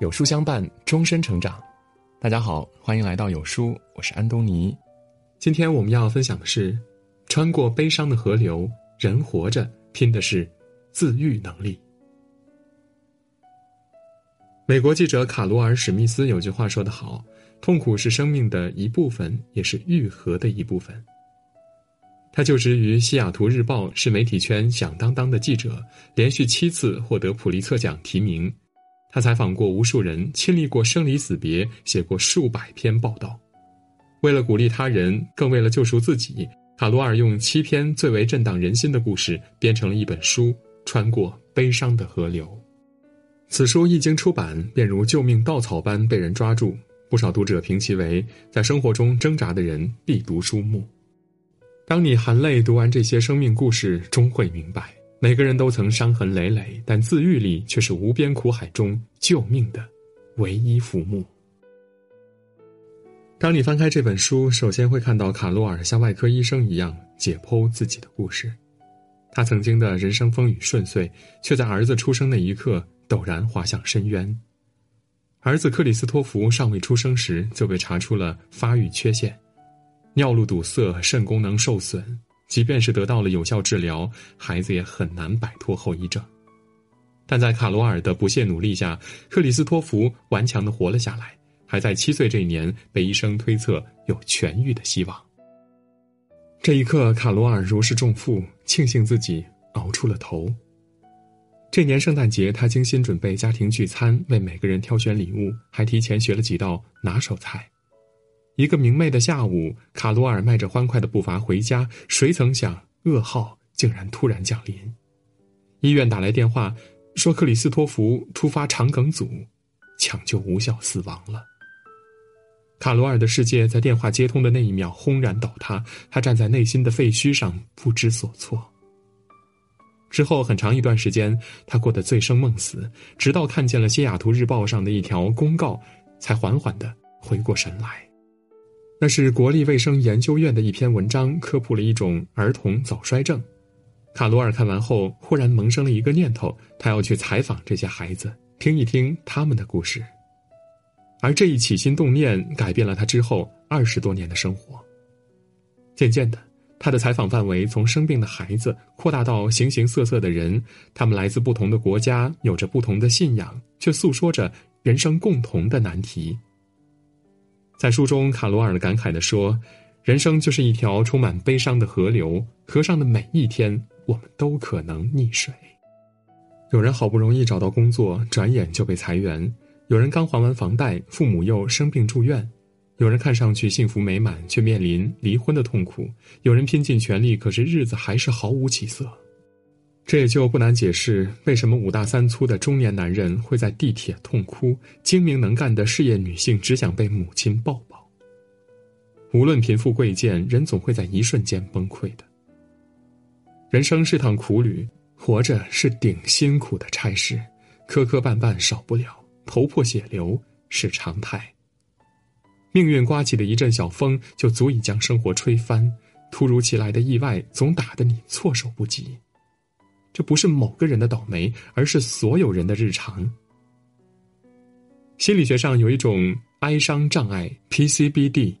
有书相伴，终身成长。大家好，欢迎来到有书，我是安东尼。今天我们要分享的是：穿过悲伤的河流，人活着拼的是自愈能力。美国记者卡罗尔·史密斯有句话说得好：“痛苦是生命的一部分，也是愈合的一部分。”他就职于《西雅图日报》，是媒体圈响当当的记者，连续七次获得普利策奖提名。他采访过无数人，亲历过生离死别，写过数百篇报道。为了鼓励他人，更为了救赎自己，卡罗尔用七篇最为震荡人心的故事编成了一本书《穿过悲伤的河流》。此书一经出版，便如救命稻草般被人抓住。不少读者评其为在生活中挣扎的人必读书目。当你含泪读完这些生命故事，终会明白，每个人都曾伤痕累累，但自愈力却是无边苦海中救命的唯一浮木。当你翻开这本书，首先会看到卡洛尔像外科医生一样解剖自己的故事。他曾经的人生风雨顺遂，却在儿子出生那一刻陡然滑向深渊。儿子克里斯托弗尚未出生时就被查出了发育缺陷。尿路堵塞，肾功能受损，即便是得到了有效治疗，孩子也很难摆脱后遗症。但在卡罗尔的不懈努力下，克里斯托弗顽强的活了下来，还在七岁这一年被医生推测有痊愈的希望。这一刻，卡罗尔如释重负，庆幸自己熬出了头。这年圣诞节，他精心准备家庭聚餐，为每个人挑选礼物，还提前学了几道拿手菜。一个明媚的下午，卡罗尔迈着欢快的步伐回家，谁曾想噩耗竟然突然降临。医院打来电话，说克里斯托弗突发肠梗阻，抢救无效死亡了。卡罗尔的世界在电话接通的那一秒轰然倒塌，他站在内心的废墟上不知所措。之后很长一段时间，他过得醉生梦死，直到看见了《西雅图日报》上的一条公告，才缓缓的回过神来。那是国立卫生研究院的一篇文章，科普了一种儿童早衰症。卡罗尔看完后，忽然萌生了一个念头：他要去采访这些孩子，听一听他们的故事。而这一起心动念，改变了他之后二十多年的生活。渐渐的，他的采访范围从生病的孩子扩大到形形色色的人，他们来自不同的国家，有着不同的信仰，却诉说着人生共同的难题。在书中，卡罗尔感慨地说：“人生就是一条充满悲伤的河流，河上的每一天，我们都可能溺水。有人好不容易找到工作，转眼就被裁员；有人刚还完房贷，父母又生病住院；有人看上去幸福美满，却面临离婚的痛苦；有人拼尽全力，可是日子还是毫无起色。这也就不难解释，为什么五大三粗的中年男人会在地铁痛哭，精明能干的事业女性只想被母亲抱抱。无论贫富贵贱，人总会在一瞬间崩溃的。人生是趟苦旅，活着是顶辛苦的差事，磕磕绊绊少不了，头破血流是常态。命运刮起的一阵小风，就足以将生活吹翻；突如其来的意外，总打得你措手不及。这不是某个人的倒霉，而是所有人的日常。心理学上有一种哀伤障碍 （PCBD），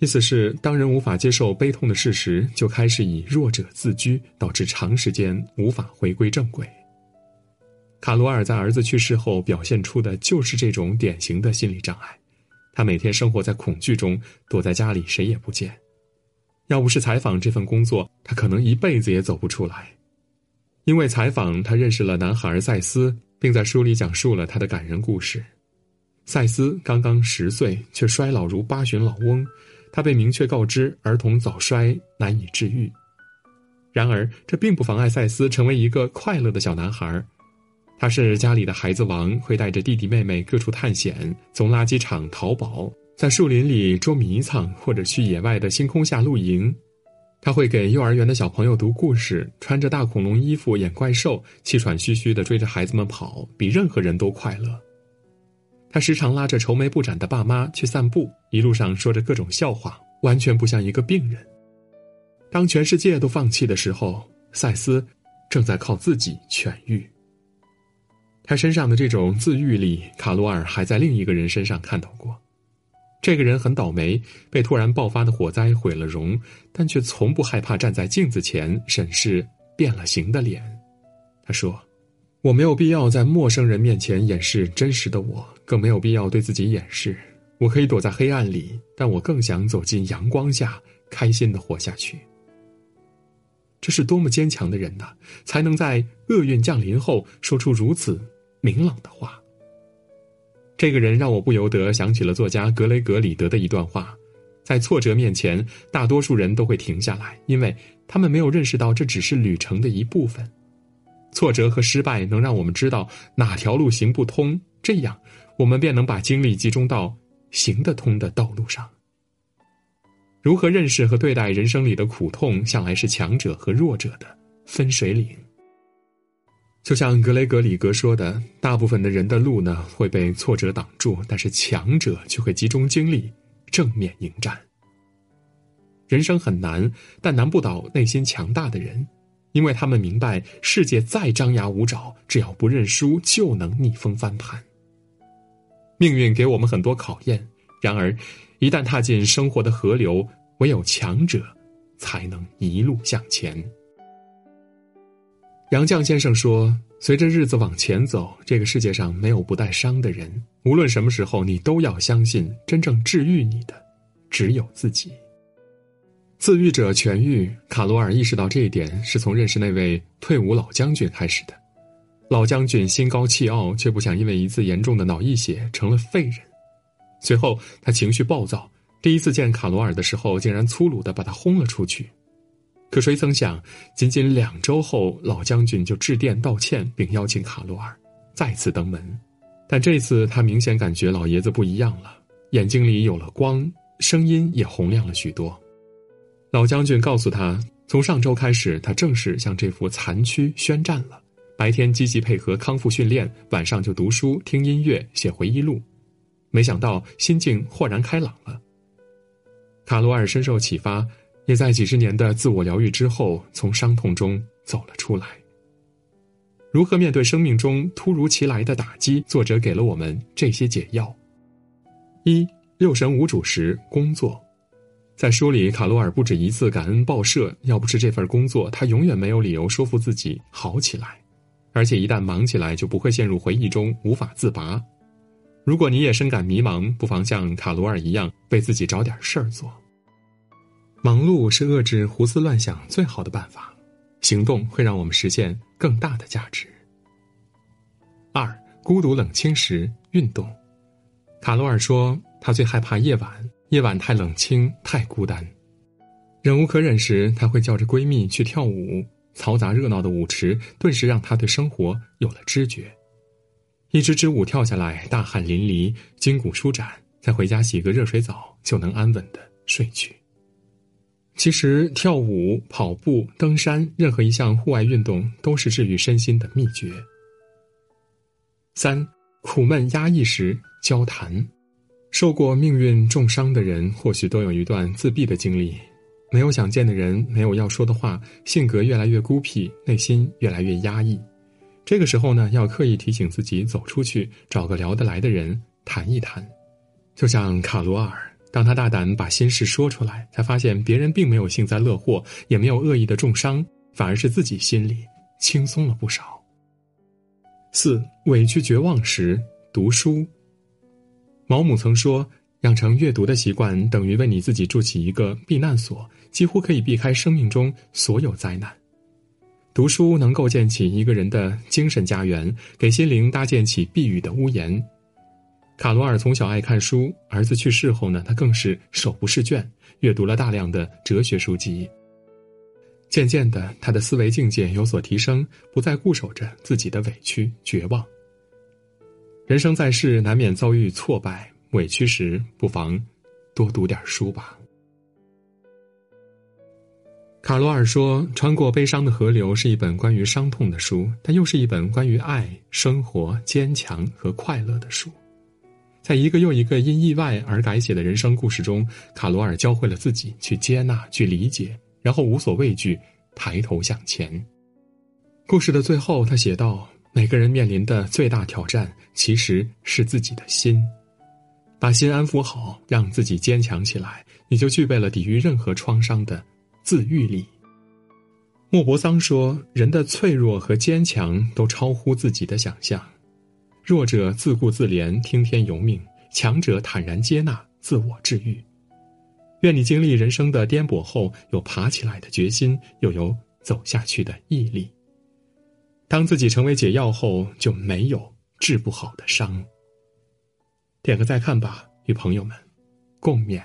意思是当人无法接受悲痛的事实，就开始以弱者自居，导致长时间无法回归正轨。卡罗尔在儿子去世后表现出的就是这种典型的心理障碍，他每天生活在恐惧中，躲在家里谁也不见。要不是采访这份工作，他可能一辈子也走不出来。因为采访，他认识了男孩赛斯，并在书里讲述了他的感人故事。赛斯刚刚十岁，却衰老如八旬老翁。他被明确告知儿童早衰难以治愈。然而，这并不妨碍赛斯成为一个快乐的小男孩。他是家里的孩子王，会带着弟弟妹妹各处探险，从垃圾场淘宝，在树林里捉迷藏，或者去野外的星空下露营。他会给幼儿园的小朋友读故事，穿着大恐龙衣服演怪兽，气喘吁吁地追着孩子们跑，比任何人都快乐。他时常拉着愁眉不展的爸妈去散步，一路上说着各种笑话，完全不像一个病人。当全世界都放弃的时候，赛斯正在靠自己痊愈。他身上的这种自愈力，卡罗尔还在另一个人身上看到过。这个人很倒霉，被突然爆发的火灾毁了容，但却从不害怕站在镜子前审视变了形的脸。他说：“我没有必要在陌生人面前掩饰真实的我，更没有必要对自己掩饰。我可以躲在黑暗里，但我更想走进阳光下，开心的活下去。”这是多么坚强的人呐，才能在厄运降临后说出如此明朗的话。这个人让我不由得想起了作家格雷格里德的一段话：在挫折面前，大多数人都会停下来，因为他们没有认识到这只是旅程的一部分。挫折和失败能让我们知道哪条路行不通，这样我们便能把精力集中到行得通的道路上。如何认识和对待人生里的苦痛，向来是强者和弱者的分水岭。就像格雷格里格说的，大部分的人的路呢会被挫折挡住，但是强者却会集中精力正面迎战。人生很难，但难不倒内心强大的人，因为他们明白世界再张牙舞爪，只要不认输，就能逆风翻盘。命运给我们很多考验，然而一旦踏进生活的河流，唯有强者才能一路向前。杨绛先生说：“随着日子往前走，这个世界上没有不带伤的人。无论什么时候，你都要相信，真正治愈你的，只有自己。自愈者痊愈。卡罗尔意识到这一点，是从认识那位退伍老将军开始的。老将军心高气傲，却不想因为一次严重的脑溢血成了废人。随后，他情绪暴躁，第一次见卡罗尔的时候，竟然粗鲁的把他轰了出去。”可谁曾想，仅仅两周后，老将军就致电道歉，并邀请卡罗尔再次登门。但这次他明显感觉老爷子不一样了，眼睛里有了光，声音也洪亮了许多。老将军告诉他，从上周开始，他正式向这副残躯宣战了。白天积极配合康复训练，晚上就读书、听音乐、写回忆录。没想到心境豁然开朗了。卡罗尔深受启发。也在几十年的自我疗愈之后，从伤痛中走了出来。如何面对生命中突如其来的打击？作者给了我们这些解药：一、六神无主时工作。在书里，卡罗尔不止一次感恩报社，要不是这份工作，他永远没有理由说服自己好起来。而且一旦忙起来，就不会陷入回忆中无法自拔。如果你也深感迷茫，不妨像卡罗尔一样，为自己找点事儿做。忙碌是遏制胡思乱想最好的办法，行动会让我们实现更大的价值。二，孤独冷清时运动。卡罗尔说，他最害怕夜晚，夜晚太冷清，太孤单。忍无可忍时，他会叫着闺蜜去跳舞，嘈杂热闹的舞池顿时让他对生活有了知觉。一支支舞跳下来，大汗淋漓，筋骨舒展，再回家洗个热水澡，就能安稳的睡去。其实，跳舞、跑步、登山，任何一项户外运动都是治愈身心的秘诀。三，苦闷压抑时交谈。受过命运重伤的人，或许都有一段自闭的经历，没有想见的人，没有要说的话，性格越来越孤僻，内心越来越压抑。这个时候呢，要刻意提醒自己走出去，找个聊得来的人谈一谈，就像卡罗尔。当他大胆把心事说出来，才发现别人并没有幸灾乐祸，也没有恶意的重伤，反而是自己心里轻松了不少。四委屈绝望时读书。毛姆曾说：“养成阅读的习惯，等于为你自己筑起一个避难所，几乎可以避开生命中所有灾难。”读书能构建起一个人的精神家园，给心灵搭建起避雨的屋檐。卡罗尔从小爱看书，儿子去世后呢，他更是手不释卷，阅读了大量的哲学书籍。渐渐的，他的思维境界有所提升，不再固守着自己的委屈、绝望。人生在世，难免遭遇挫败、委屈时，不妨多读点书吧。卡罗尔说：“穿过悲伤的河流是一本关于伤痛的书，但又是一本关于爱、生活、坚强和快乐的书。”在一个又一个因意外而改写的人生故事中，卡罗尔教会了自己去接纳、去理解，然后无所畏惧，抬头向前。故事的最后，他写道：“每个人面临的最大挑战，其实是自己的心。把心安抚好，让自己坚强起来，你就具备了抵御任何创伤的自愈力。”莫泊桑说：“人的脆弱和坚强都超乎自己的想象，弱者自顾自怜，听天由命；强者坦然接纳，自我治愈。愿你经历人生的颠簸后，有爬起来的决心，又有走下去的毅力。当自己成为解药后，就没有治不好的伤。”点个再看吧，与朋友们共勉。